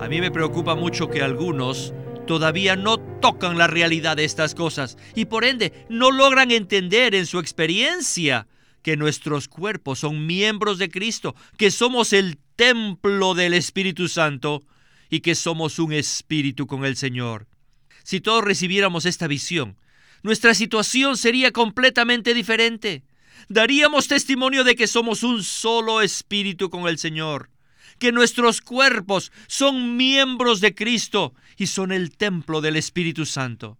A mí me preocupa mucho que algunos todavía no tocan la realidad de estas cosas y por ende no logran entender en su experiencia que nuestros cuerpos son miembros de Cristo, que somos el templo del Espíritu Santo y que somos un espíritu con el Señor. Si todos recibiéramos esta visión, nuestra situación sería completamente diferente. Daríamos testimonio de que somos un solo espíritu con el Señor, que nuestros cuerpos son miembros de Cristo y son el templo del Espíritu Santo.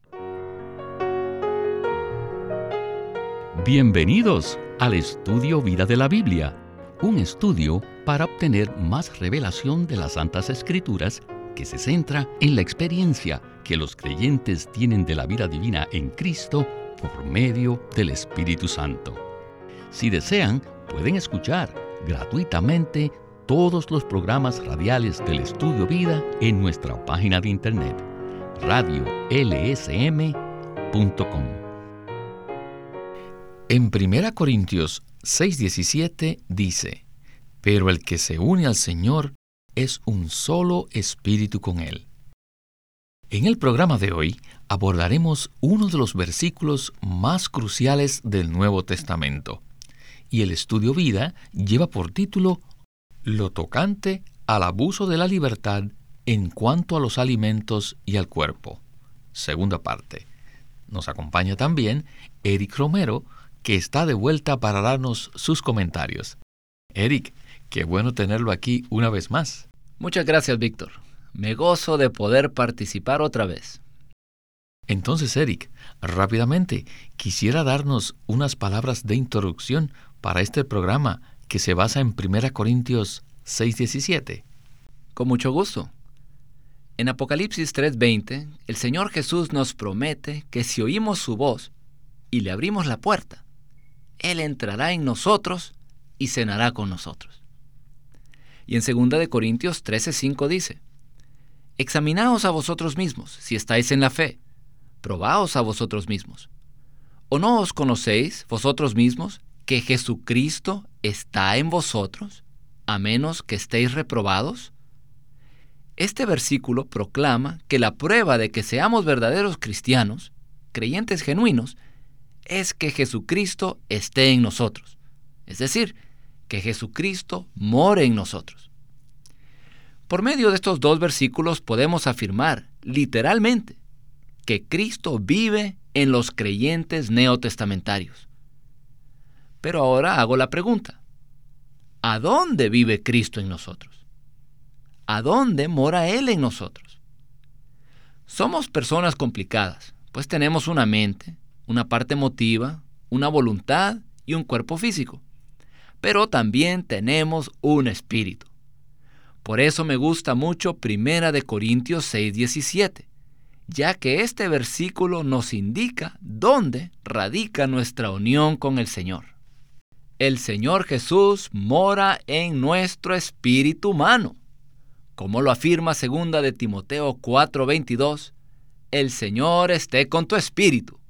Bienvenidos al estudio Vida de la Biblia, un estudio para obtener más revelación de las Santas Escrituras que se centra en la experiencia que los creyentes tienen de la vida divina en Cristo por medio del Espíritu Santo. Si desean, pueden escuchar gratuitamente todos los programas radiales del Estudio Vida en nuestra página de internet radiolsm.com. En 1 Corintios 6:17 dice, Pero el que se une al Señor es un solo espíritu con Él. En el programa de hoy abordaremos uno de los versículos más cruciales del Nuevo Testamento, y el estudio vida lleva por título Lo tocante al abuso de la libertad en cuanto a los alimentos y al cuerpo. Segunda parte. Nos acompaña también Eric Romero, que está de vuelta para darnos sus comentarios. Eric, qué bueno tenerlo aquí una vez más. Muchas gracias, Víctor. Me gozo de poder participar otra vez. Entonces, Eric, rápidamente, quisiera darnos unas palabras de introducción para este programa que se basa en 1 Corintios 6:17. Con mucho gusto. En Apocalipsis 3:20, el Señor Jesús nos promete que si oímos su voz y le abrimos la puerta, él entrará en nosotros y cenará con nosotros. Y en 2 de Corintios 13:5 dice: Examinaos a vosotros mismos si estáis en la fe, probaos a vosotros mismos. ¿O no os conocéis vosotros mismos que Jesucristo está en vosotros, a menos que estéis reprobados? Este versículo proclama que la prueba de que seamos verdaderos cristianos, creyentes genuinos, es que Jesucristo esté en nosotros. Es decir, que Jesucristo more en nosotros. Por medio de estos dos versículos podemos afirmar, literalmente, que Cristo vive en los creyentes neotestamentarios. Pero ahora hago la pregunta, ¿a dónde vive Cristo en nosotros? ¿A dónde mora Él en nosotros? Somos personas complicadas, pues tenemos una mente, una parte emotiva, una voluntad y un cuerpo físico. Pero también tenemos un espíritu. Por eso me gusta mucho Primera de Corintios 6:17, ya que este versículo nos indica dónde radica nuestra unión con el Señor. El Señor Jesús mora en nuestro espíritu humano. Como lo afirma segunda de Timoteo 4:22, el Señor esté con tu espíritu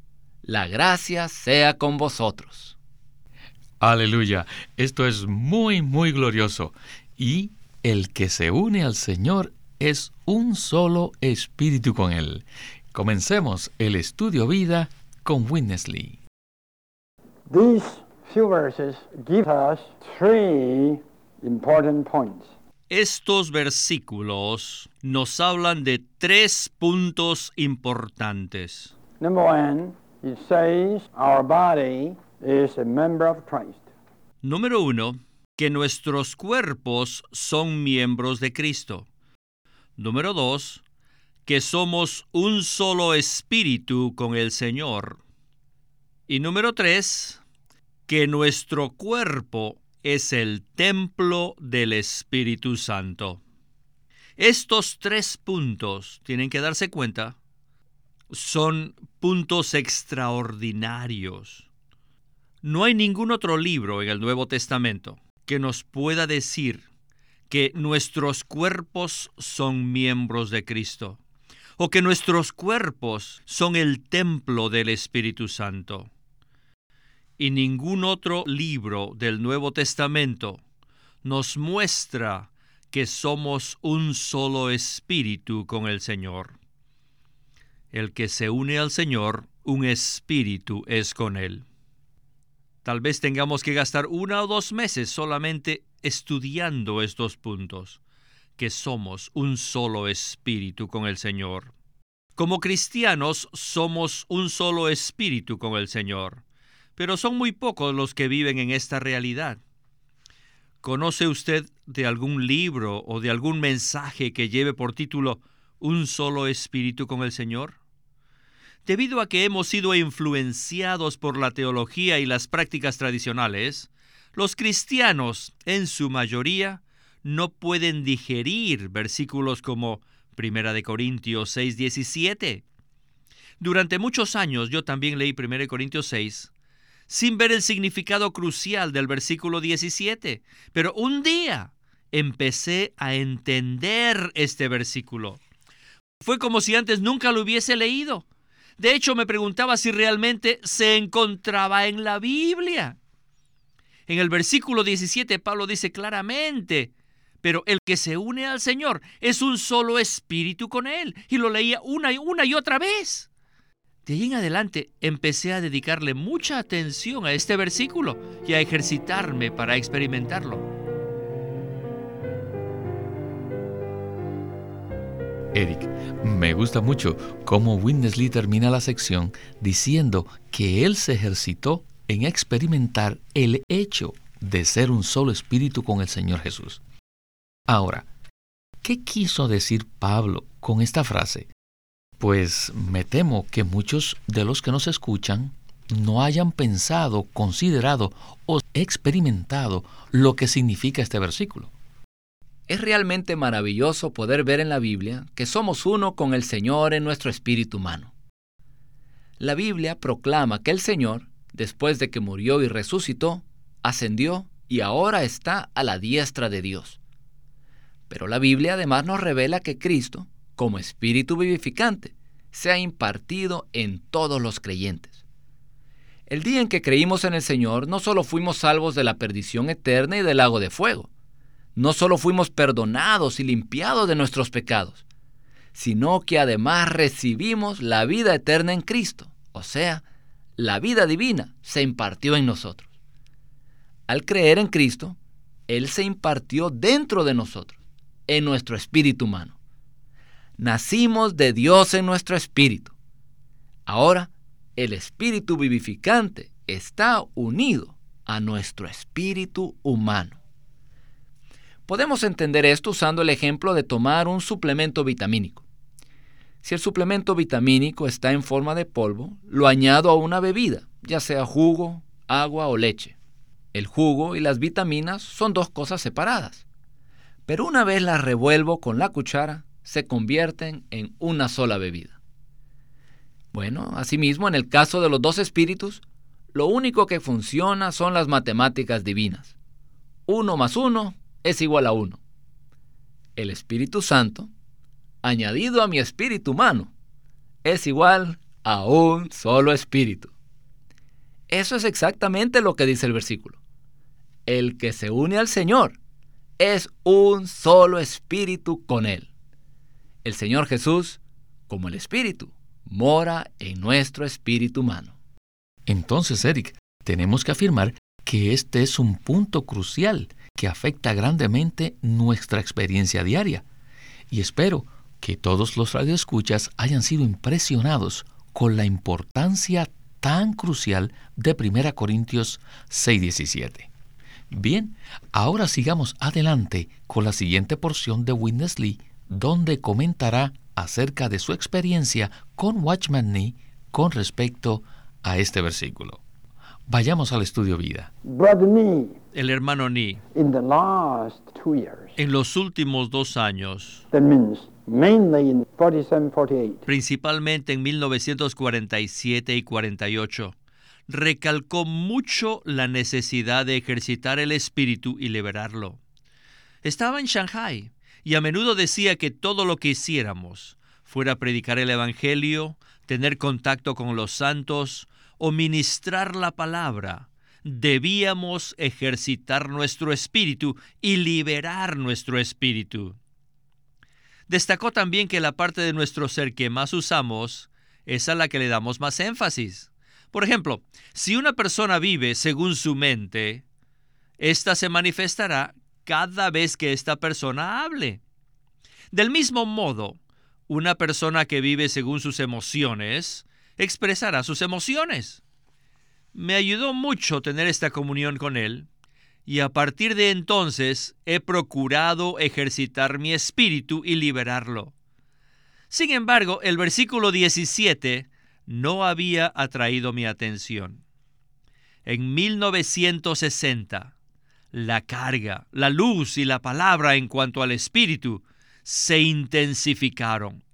la gracia sea con vosotros. Aleluya, esto es muy, muy glorioso. Y el que se une al Señor es un solo espíritu con Él. Comencemos el estudio vida con Witness Lee. These few verses give us three important points. Estos versículos nos hablan de tres puntos importantes. Number one, It says our body is a member of Christ. Número uno, que nuestros cuerpos son miembros de Cristo. Número dos, que somos un solo espíritu con el Señor. Y número tres, que nuestro cuerpo es el templo del Espíritu Santo. Estos tres puntos tienen que darse cuenta son puntos extraordinarios. No hay ningún otro libro en el Nuevo Testamento que nos pueda decir que nuestros cuerpos son miembros de Cristo o que nuestros cuerpos son el templo del Espíritu Santo. Y ningún otro libro del Nuevo Testamento nos muestra que somos un solo espíritu con el Señor. El que se une al Señor, un espíritu es con Él. Tal vez tengamos que gastar una o dos meses solamente estudiando estos puntos, que somos un solo espíritu con el Señor. Como cristianos somos un solo espíritu con el Señor, pero son muy pocos los que viven en esta realidad. ¿Conoce usted de algún libro o de algún mensaje que lleve por título Un solo espíritu con el Señor? Debido a que hemos sido influenciados por la teología y las prácticas tradicionales, los cristianos, en su mayoría, no pueden digerir versículos como Primera de Corintios 6:17. Durante muchos años yo también leí 1 Corintios 6 sin ver el significado crucial del versículo 17, pero un día empecé a entender este versículo. Fue como si antes nunca lo hubiese leído. De hecho, me preguntaba si realmente se encontraba en la Biblia. En el versículo 17, Pablo dice claramente, pero el que se une al Señor es un solo espíritu con Él. Y lo leía una y una y otra vez. De ahí en adelante empecé a dedicarle mucha atención a este versículo y a ejercitarme para experimentarlo. Eric, me gusta mucho cómo Winnesley termina la sección diciendo que él se ejercitó en experimentar el hecho de ser un solo espíritu con el Señor Jesús. Ahora, ¿qué quiso decir Pablo con esta frase? Pues me temo que muchos de los que nos escuchan no hayan pensado, considerado o experimentado lo que significa este versículo. Es realmente maravilloso poder ver en la Biblia que somos uno con el Señor en nuestro espíritu humano. La Biblia proclama que el Señor, después de que murió y resucitó, ascendió y ahora está a la diestra de Dios. Pero la Biblia además nos revela que Cristo, como espíritu vivificante, se ha impartido en todos los creyentes. El día en que creímos en el Señor, no solo fuimos salvos de la perdición eterna y del lago de fuego, no solo fuimos perdonados y limpiados de nuestros pecados, sino que además recibimos la vida eterna en Cristo, o sea, la vida divina se impartió en nosotros. Al creer en Cristo, Él se impartió dentro de nosotros, en nuestro espíritu humano. Nacimos de Dios en nuestro espíritu. Ahora, el espíritu vivificante está unido a nuestro espíritu humano. Podemos entender esto usando el ejemplo de tomar un suplemento vitamínico. Si el suplemento vitamínico está en forma de polvo, lo añado a una bebida, ya sea jugo, agua o leche. El jugo y las vitaminas son dos cosas separadas. Pero una vez las revuelvo con la cuchara, se convierten en una sola bebida. Bueno, asimismo, en el caso de los dos espíritus, lo único que funciona son las matemáticas divinas. Uno más uno es igual a uno. El Espíritu Santo, añadido a mi espíritu humano, es igual a un solo espíritu. Eso es exactamente lo que dice el versículo. El que se une al Señor es un solo espíritu con Él. El Señor Jesús, como el Espíritu, mora en nuestro espíritu humano. Entonces, Eric, tenemos que afirmar que este es un punto crucial que afecta grandemente nuestra experiencia diaria. Y espero que todos los radioescuchas hayan sido impresionados con la importancia tan crucial de 1 Corintios 6:17. Bien, ahora sigamos adelante con la siguiente porción de Witness Lee, donde comentará acerca de su experiencia con Watchman Nee con respecto a este versículo. Vayamos al estudio vida. El hermano Ni, en los últimos dos años, principalmente en 1947 y 48, recalcó mucho la necesidad de ejercitar el espíritu y liberarlo. Estaba en Shanghai y a menudo decía que todo lo que hiciéramos, fuera predicar el Evangelio, tener contacto con los santos, o ministrar la palabra debíamos ejercitar nuestro espíritu y liberar nuestro espíritu. Destacó también que la parte de nuestro ser que más usamos es a la que le damos más énfasis. Por ejemplo, si una persona vive según su mente, esta se manifestará cada vez que esta persona hable. Del mismo modo, una persona que vive según sus emociones expresará sus emociones. Me ayudó mucho tener esta comunión con él y a partir de entonces he procurado ejercitar mi espíritu y liberarlo. Sin embargo, el versículo 17 no había atraído mi atención. En 1960, la carga, la luz y la palabra en cuanto al espíritu se intensificaron,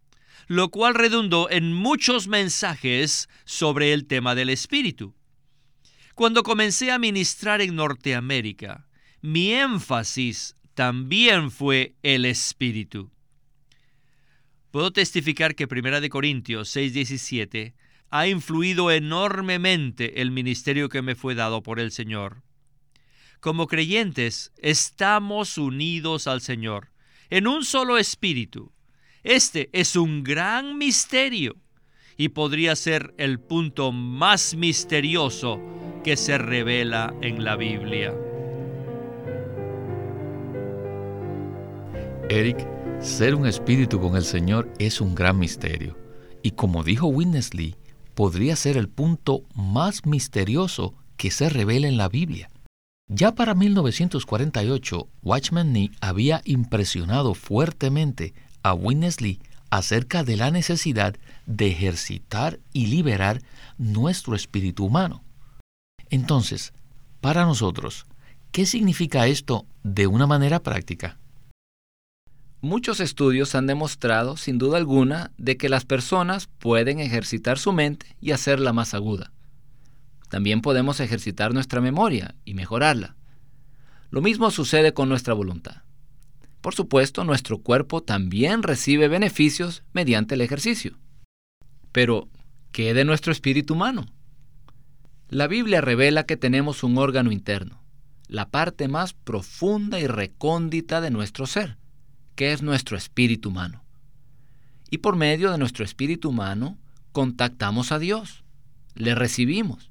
lo cual redundó en muchos mensajes sobre el tema del espíritu. Cuando comencé a ministrar en Norteamérica, mi énfasis también fue el espíritu. Puedo testificar que 1 Corintios 6:17 ha influido enormemente el ministerio que me fue dado por el Señor. Como creyentes, estamos unidos al Señor en un solo espíritu. Este es un gran misterio y podría ser el punto más misterioso que se revela en la Biblia. Eric, ser un espíritu con el Señor es un gran misterio. Y como dijo Witness Lee, podría ser el punto más misterioso que se revela en la Biblia. Ya para 1948, Watchman Nee había impresionado fuertemente a Winnesley acerca de la necesidad de ejercitar y liberar nuestro espíritu humano. Entonces, para nosotros, ¿qué significa esto de una manera práctica? Muchos estudios han demostrado, sin duda alguna, de que las personas pueden ejercitar su mente y hacerla más aguda. También podemos ejercitar nuestra memoria y mejorarla. Lo mismo sucede con nuestra voluntad. Por supuesto, nuestro cuerpo también recibe beneficios mediante el ejercicio. Pero, ¿qué de nuestro espíritu humano? La Biblia revela que tenemos un órgano interno, la parte más profunda y recóndita de nuestro ser que es nuestro espíritu humano. Y por medio de nuestro espíritu humano contactamos a Dios, le recibimos,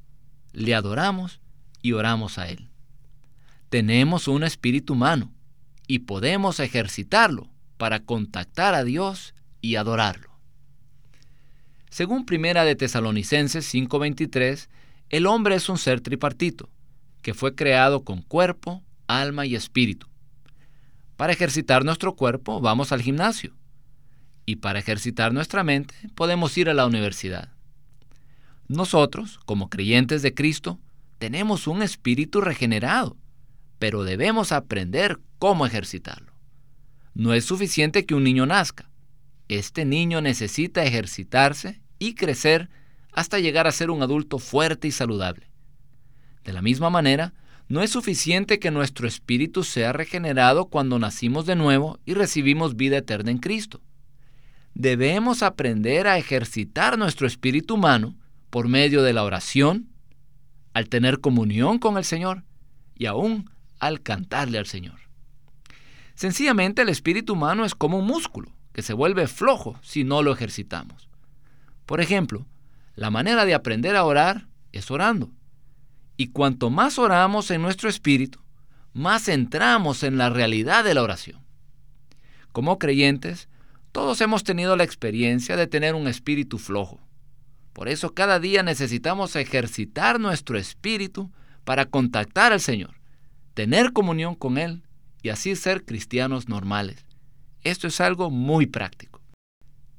le adoramos y oramos a Él. Tenemos un espíritu humano y podemos ejercitarlo para contactar a Dios y adorarlo. Según Primera de Tesalonicenses 5:23, el hombre es un ser tripartito, que fue creado con cuerpo, alma y espíritu. Para ejercitar nuestro cuerpo vamos al gimnasio. Y para ejercitar nuestra mente podemos ir a la universidad. Nosotros, como creyentes de Cristo, tenemos un espíritu regenerado, pero debemos aprender cómo ejercitarlo. No es suficiente que un niño nazca. Este niño necesita ejercitarse y crecer hasta llegar a ser un adulto fuerte y saludable. De la misma manera, no es suficiente que nuestro espíritu sea regenerado cuando nacimos de nuevo y recibimos vida eterna en Cristo. Debemos aprender a ejercitar nuestro espíritu humano por medio de la oración, al tener comunión con el Señor y aún al cantarle al Señor. Sencillamente el espíritu humano es como un músculo que se vuelve flojo si no lo ejercitamos. Por ejemplo, la manera de aprender a orar es orando. Y cuanto más oramos en nuestro espíritu, más entramos en la realidad de la oración. Como creyentes, todos hemos tenido la experiencia de tener un espíritu flojo. Por eso cada día necesitamos ejercitar nuestro espíritu para contactar al Señor, tener comunión con Él y así ser cristianos normales. Esto es algo muy práctico.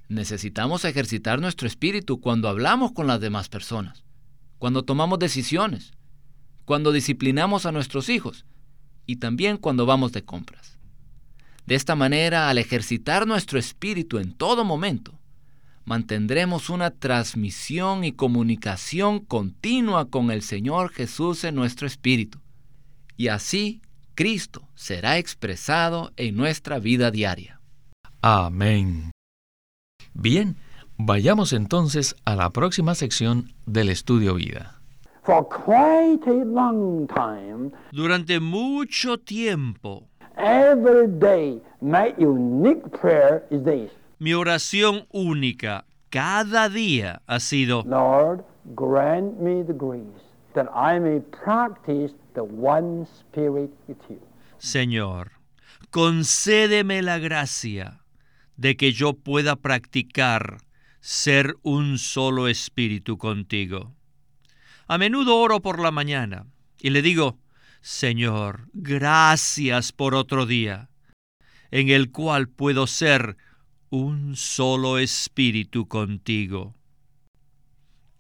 Necesitamos ejercitar nuestro espíritu cuando hablamos con las demás personas, cuando tomamos decisiones, cuando disciplinamos a nuestros hijos y también cuando vamos de compras. De esta manera, al ejercitar nuestro espíritu en todo momento, mantendremos una transmisión y comunicación continua con el Señor Jesús en nuestro espíritu. Y así Cristo será expresado en nuestra vida diaria. Amén. Bien, vayamos entonces a la próxima sección del estudio vida. For quite a long time, Durante mucho tiempo, every day, my unique prayer is this mi oración única cada día ha sido, Lord, grant me the grace that I may practice the one spirit with you. Señor, concédeme la gracia de que yo pueda practicar ser un solo espíritu contigo. A menudo oro por la mañana y le digo, Señor, gracias por otro día en el cual puedo ser un solo espíritu contigo.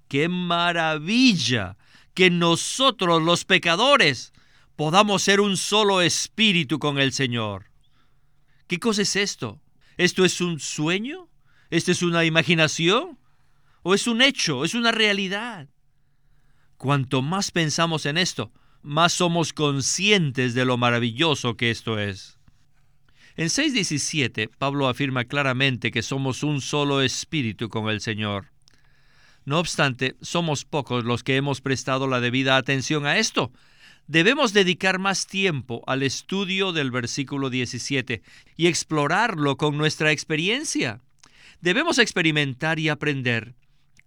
¡Qué maravilla que nosotros los pecadores podamos ser un solo espíritu con el Señor! ¿Qué cosa es esto? ¿Esto es un sueño? ¿Esto es una imaginación? ¿O es un hecho? ¿Es una realidad? Cuanto más pensamos en esto, más somos conscientes de lo maravilloso que esto es. En 6.17, Pablo afirma claramente que somos un solo espíritu con el Señor. No obstante, somos pocos los que hemos prestado la debida atención a esto. Debemos dedicar más tiempo al estudio del versículo 17 y explorarlo con nuestra experiencia. Debemos experimentar y aprender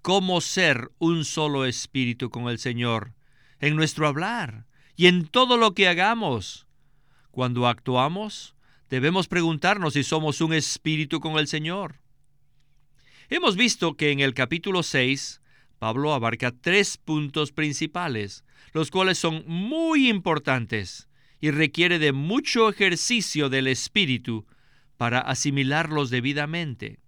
cómo ser un solo espíritu con el Señor, en nuestro hablar y en todo lo que hagamos. Cuando actuamos, debemos preguntarnos si somos un espíritu con el Señor. Hemos visto que en el capítulo 6, Pablo abarca tres puntos principales, los cuales son muy importantes y requiere de mucho ejercicio del espíritu para asimilarlos debidamente.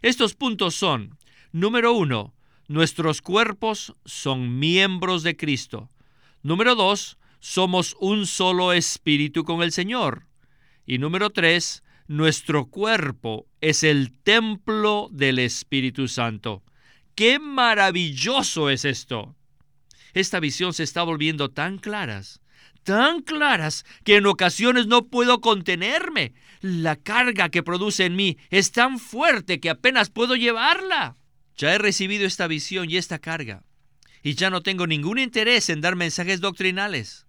Estos puntos son, número uno, nuestros cuerpos son miembros de Cristo. Número dos, somos un solo espíritu con el Señor. Y número tres, nuestro cuerpo es el templo del Espíritu Santo. ¡Qué maravilloso es esto! Esta visión se está volviendo tan claras, tan claras, que en ocasiones no puedo contenerme. La carga que produce en mí es tan fuerte que apenas puedo llevarla. Ya he recibido esta visión y esta carga, y ya no tengo ningún interés en dar mensajes doctrinales.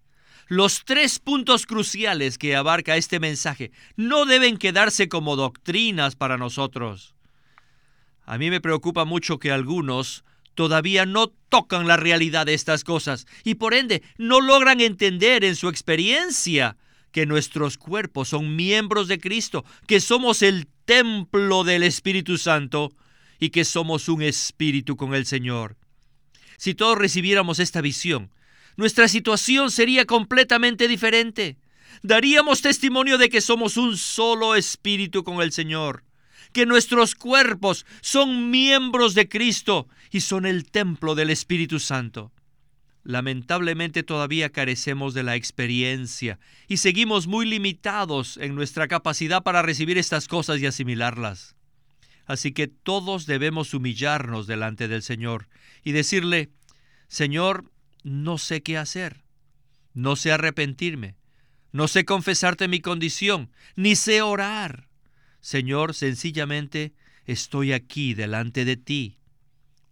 Los tres puntos cruciales que abarca este mensaje no deben quedarse como doctrinas para nosotros. A mí me preocupa mucho que algunos todavía no tocan la realidad de estas cosas y por ende no logran entender en su experiencia que nuestros cuerpos son miembros de Cristo, que somos el templo del Espíritu Santo y que somos un espíritu con el Señor. Si todos recibiéramos esta visión, nuestra situación sería completamente diferente. Daríamos testimonio de que somos un solo espíritu con el Señor, que nuestros cuerpos son miembros de Cristo y son el templo del Espíritu Santo. Lamentablemente todavía carecemos de la experiencia y seguimos muy limitados en nuestra capacidad para recibir estas cosas y asimilarlas. Así que todos debemos humillarnos delante del Señor y decirle, Señor, no sé qué hacer, no sé arrepentirme, no sé confesarte mi condición, ni sé orar. Señor, sencillamente estoy aquí delante de ti.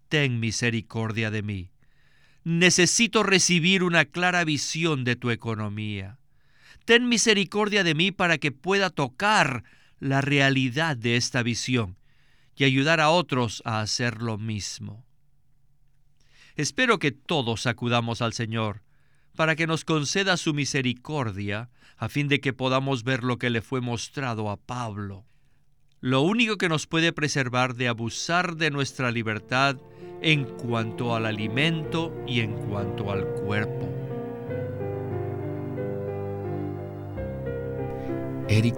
Ten misericordia de mí. Necesito recibir una clara visión de tu economía. Ten misericordia de mí para que pueda tocar la realidad de esta visión y ayudar a otros a hacer lo mismo. Espero que todos acudamos al Señor para que nos conceda su misericordia a fin de que podamos ver lo que le fue mostrado a Pablo. Lo único que nos puede preservar de abusar de nuestra libertad en cuanto al alimento y en cuanto al cuerpo. Eric,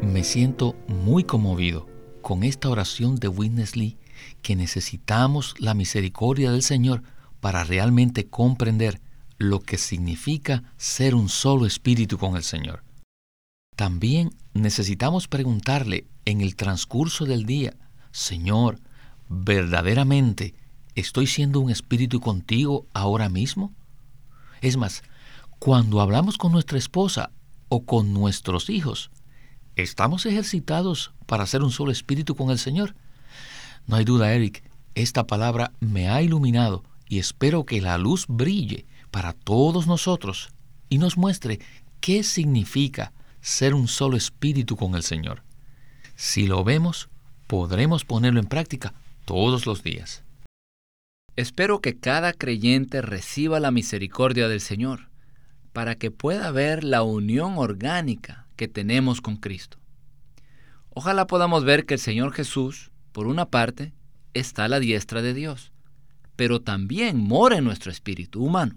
me siento muy conmovido con esta oración de Witness Lee que necesitamos la misericordia del Señor para realmente comprender lo que significa ser un solo espíritu con el Señor. También necesitamos preguntarle en el transcurso del día, Señor, ¿verdaderamente estoy siendo un espíritu contigo ahora mismo? Es más, cuando hablamos con nuestra esposa o con nuestros hijos, ¿estamos ejercitados para ser un solo espíritu con el Señor? No hay duda, Eric, esta palabra me ha iluminado y espero que la luz brille para todos nosotros y nos muestre qué significa ser un solo espíritu con el Señor. Si lo vemos, podremos ponerlo en práctica todos los días. Espero que cada creyente reciba la misericordia del Señor para que pueda ver la unión orgánica que tenemos con Cristo. Ojalá podamos ver que el Señor Jesús, por una parte, está la diestra de Dios, pero también mora en nuestro espíritu humano.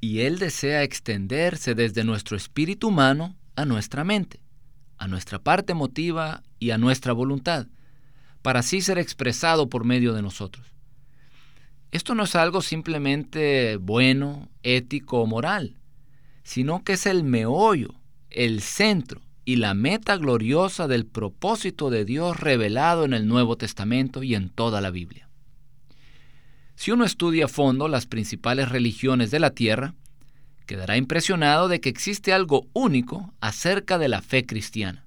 Y Él desea extenderse desde nuestro espíritu humano a nuestra mente, a nuestra parte emotiva y a nuestra voluntad, para así ser expresado por medio de nosotros. Esto no es algo simplemente bueno, ético o moral, sino que es el meollo, el centro y la meta gloriosa del propósito de Dios revelado en el Nuevo Testamento y en toda la Biblia. Si uno estudia a fondo las principales religiones de la tierra, quedará impresionado de que existe algo único acerca de la fe cristiana.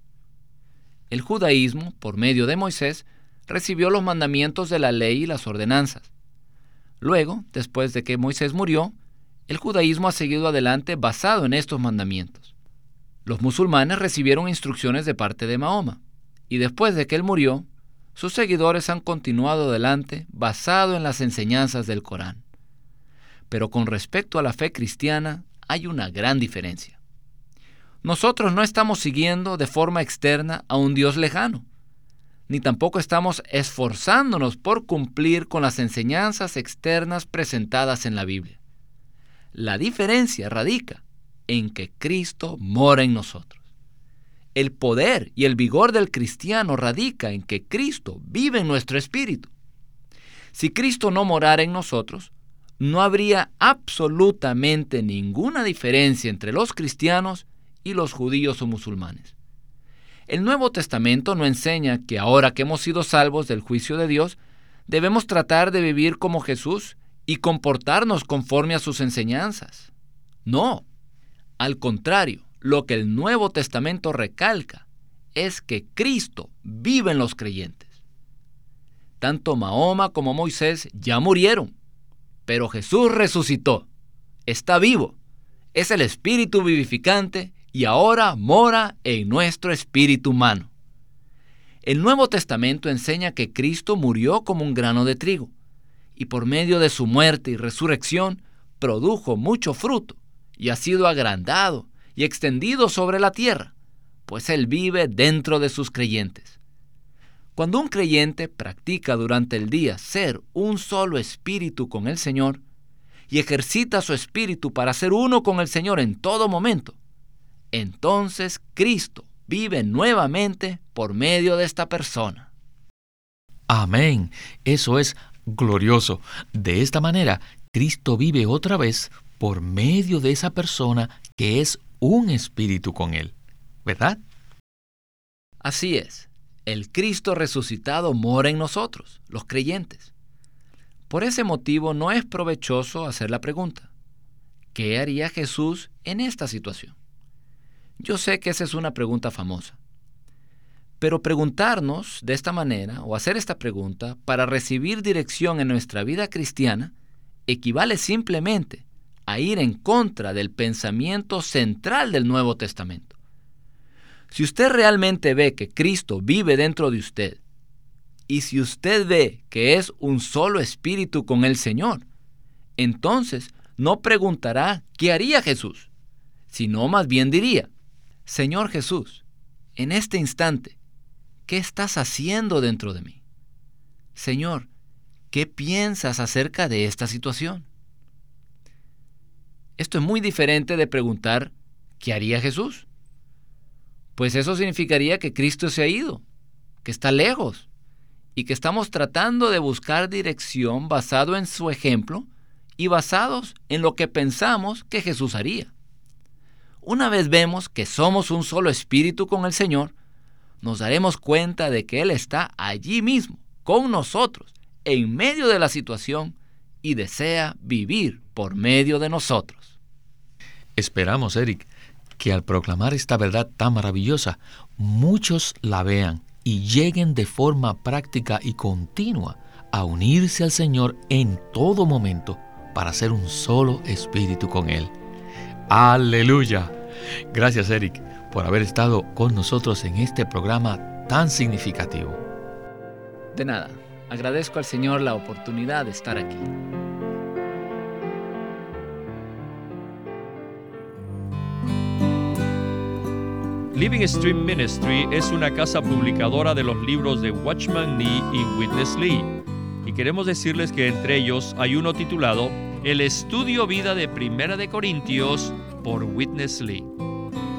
El judaísmo, por medio de Moisés, recibió los mandamientos de la ley y las ordenanzas. Luego, después de que Moisés murió, el judaísmo ha seguido adelante basado en estos mandamientos. Los musulmanes recibieron instrucciones de parte de Mahoma, y después de que él murió, sus seguidores han continuado adelante basado en las enseñanzas del Corán. Pero con respecto a la fe cristiana hay una gran diferencia. Nosotros no estamos siguiendo de forma externa a un Dios lejano, ni tampoco estamos esforzándonos por cumplir con las enseñanzas externas presentadas en la Biblia. La diferencia radica en que Cristo mora en nosotros. El poder y el vigor del cristiano radica en que Cristo vive en nuestro espíritu. Si Cristo no morara en nosotros, no habría absolutamente ninguna diferencia entre los cristianos y los judíos o musulmanes. El Nuevo Testamento no enseña que ahora que hemos sido salvos del juicio de Dios, debemos tratar de vivir como Jesús y comportarnos conforme a sus enseñanzas. No, al contrario, lo que el Nuevo Testamento recalca es que Cristo vive en los creyentes. Tanto Mahoma como Moisés ya murieron, pero Jesús resucitó, está vivo, es el Espíritu vivificante y ahora mora en nuestro espíritu humano. El Nuevo Testamento enseña que Cristo murió como un grano de trigo y por medio de su muerte y resurrección produjo mucho fruto y ha sido agrandado y extendido sobre la tierra, pues Él vive dentro de sus creyentes. Cuando un creyente practica durante el día ser un solo espíritu con el Señor y ejercita su espíritu para ser uno con el Señor en todo momento, entonces Cristo vive nuevamente por medio de esta persona. Amén. Eso es glorioso. De esta manera, Cristo vive otra vez por medio de esa persona que es un espíritu con Él. ¿Verdad? Así es. El Cristo resucitado mora en nosotros, los creyentes. Por ese motivo no es provechoso hacer la pregunta, ¿qué haría Jesús en esta situación? Yo sé que esa es una pregunta famosa. Pero preguntarnos de esta manera o hacer esta pregunta para recibir dirección en nuestra vida cristiana equivale simplemente a ir en contra del pensamiento central del Nuevo Testamento. Si usted realmente ve que Cristo vive dentro de usted, y si usted ve que es un solo espíritu con el Señor, entonces no preguntará qué haría Jesús, sino más bien diría, Señor Jesús, en este instante, ¿qué estás haciendo dentro de mí? Señor, ¿qué piensas acerca de esta situación? Esto es muy diferente de preguntar, ¿qué haría Jesús? Pues eso significaría que Cristo se ha ido, que está lejos, y que estamos tratando de buscar dirección basado en su ejemplo y basados en lo que pensamos que Jesús haría. Una vez vemos que somos un solo espíritu con el Señor, nos daremos cuenta de que Él está allí mismo, con nosotros, en medio de la situación y desea vivir por medio de nosotros. Esperamos, Eric, que al proclamar esta verdad tan maravillosa, muchos la vean y lleguen de forma práctica y continua a unirse al Señor en todo momento para ser un solo espíritu con Él. Aleluya. Gracias Eric por haber estado con nosotros en este programa tan significativo. De nada, agradezco al Señor la oportunidad de estar aquí. Living Stream Ministry es una casa publicadora de los libros de Watchman Nee y Witness Lee. Y queremos decirles que entre ellos hay uno titulado El Estudio Vida de Primera de Corintios por Witness Lee.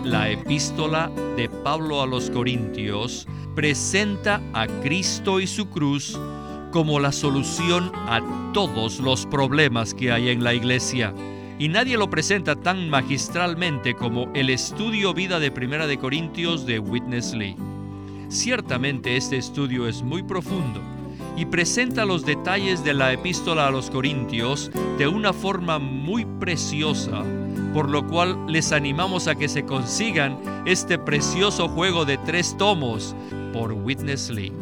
La epístola de Pablo a los Corintios presenta a Cristo y su cruz como la solución a todos los problemas que hay en la iglesia y nadie lo presenta tan magistralmente como el estudio vida de Primera de Corintios de Witness Lee. Ciertamente este estudio es muy profundo y presenta los detalles de la epístola a los Corintios de una forma muy preciosa, por lo cual les animamos a que se consigan este precioso juego de tres tomos por Witness Lee.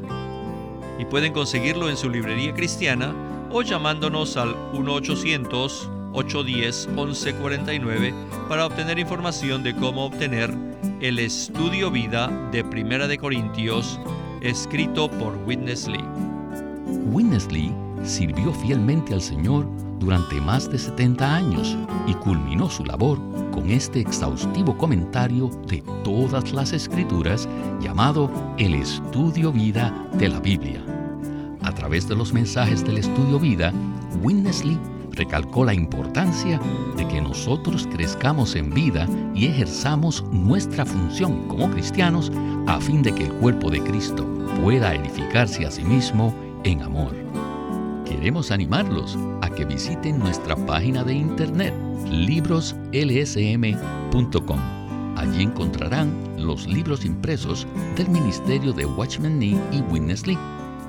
Y pueden conseguirlo en su librería cristiana o llamándonos al 1 800 810-1149 para obtener información de cómo obtener el estudio vida de Primera de Corintios escrito por Witness Lee. Witness Lee sirvió fielmente al Señor durante más de 70 años y culminó su labor con este exhaustivo comentario de todas las escrituras llamado el estudio vida de la Biblia. A través de los mensajes del estudio vida, Witness Lee recalcó la importancia de que nosotros crezcamos en vida y ejerzamos nuestra función como cristianos a fin de que el cuerpo de Cristo pueda edificarse a sí mismo en amor. Queremos animarlos a que visiten nuestra página de internet libroslsm.com. Allí encontrarán los libros impresos del Ministerio de Watchman Nee y Witness Lee